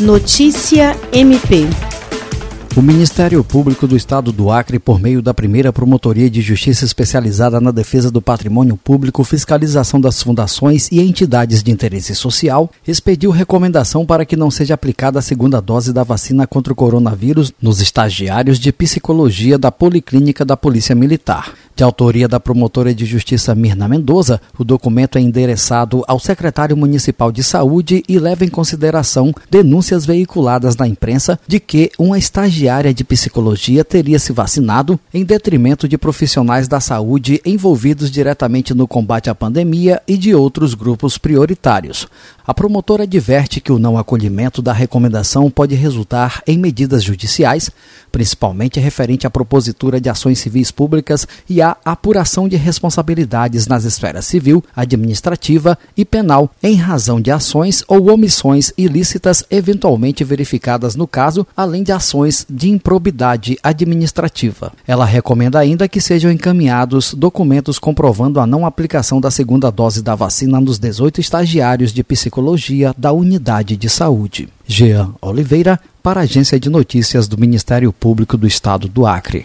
Notícia MP. O Ministério Público do Estado do Acre, por meio da primeira Promotoria de Justiça especializada na defesa do patrimônio público, fiscalização das fundações e entidades de interesse social, expediu recomendação para que não seja aplicada a segunda dose da vacina contra o coronavírus nos estagiários de psicologia da Policlínica da Polícia Militar. De autoria da promotora de justiça Mirna Mendoza, o documento é endereçado ao secretário municipal de saúde e leva em consideração denúncias veiculadas na imprensa de que uma estagiária de psicologia teria se vacinado em detrimento de profissionais da saúde envolvidos diretamente no combate à pandemia e de outros grupos prioritários. A promotora adverte que o não acolhimento da recomendação pode resultar em medidas judiciais, principalmente referente à propositura de ações civis públicas e à apuração de responsabilidades nas esferas civil, administrativa e penal, em razão de ações ou omissões ilícitas eventualmente verificadas no caso, além de ações de improbidade administrativa. Ela recomenda ainda que sejam encaminhados documentos comprovando a não aplicação da segunda dose da vacina nos 18 estagiários de psicologia Psicologia da Unidade de Saúde. Jean Oliveira, para a Agência de Notícias do Ministério Público do Estado do Acre.